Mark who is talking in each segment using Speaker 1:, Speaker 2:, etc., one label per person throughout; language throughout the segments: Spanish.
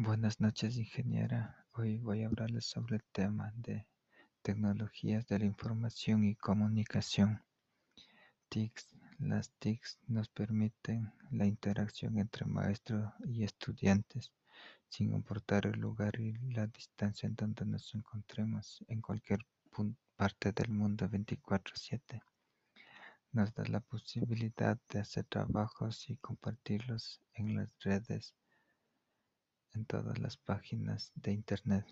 Speaker 1: Buenas noches, ingeniera. Hoy voy a hablarles sobre el tema de tecnologías de la información y comunicación. TICs. Las TICs nos permiten la interacción entre maestros y estudiantes, sin importar el lugar y la distancia en donde nos encontremos, en cualquier parte del mundo 24/7. Nos da la posibilidad de hacer trabajos y compartirlos en las redes en todas las páginas de internet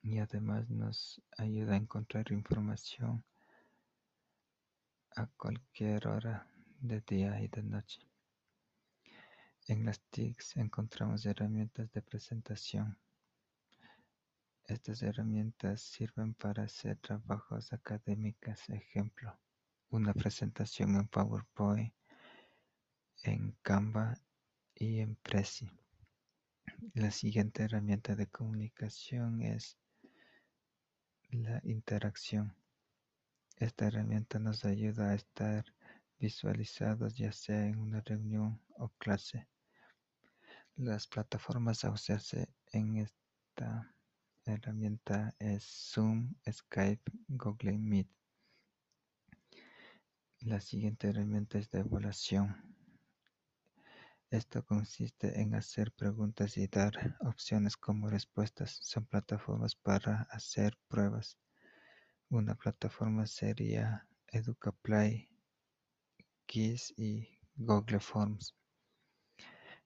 Speaker 1: y además nos ayuda a encontrar información a cualquier hora de día y de noche. En las TICs encontramos herramientas de presentación. Estas herramientas sirven para hacer trabajos académicos, ejemplo, una presentación en PowerPoint, en Canva y en Prezi. La siguiente herramienta de comunicación es la interacción. Esta herramienta nos ayuda a estar visualizados ya sea en una reunión o clase. Las plataformas a usarse en esta herramienta es Zoom, Skype, Google Meet. La siguiente herramienta es de evaluación. Esto consiste en hacer preguntas y dar opciones como respuestas. Son plataformas para hacer pruebas. Una plataforma sería EducaPlay, GIS y Google Forms.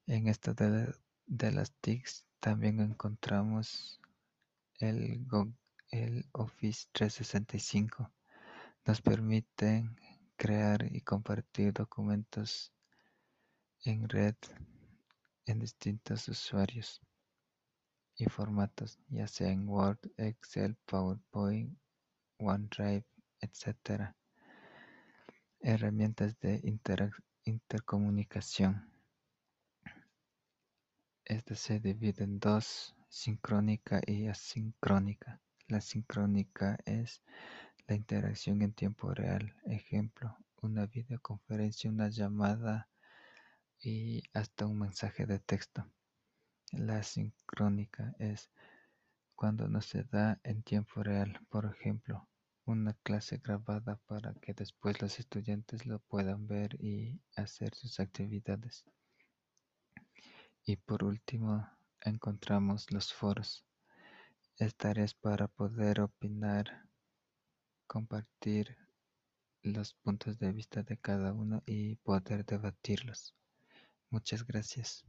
Speaker 1: En esta de, las TICs también encontramos el, el Office 365. Nos permite crear y compartir documentos en red en distintos usuarios y formatos, ya sea en Word, Excel, PowerPoint, OneDrive, etc. Herramientas de intercomunicación. Esta se divide en dos, sincrónica y asincrónica. La sincrónica es la interacción en tiempo real. Ejemplo, una videoconferencia, una llamada y hasta un mensaje de texto. La sincrónica es cuando no se da en tiempo real, por ejemplo, una clase grabada para que después los estudiantes lo puedan ver y hacer sus actividades. Y por último, encontramos los foros. Esta es para poder opinar, compartir los puntos de vista de cada uno y poder debatirlos. Muchas gracias.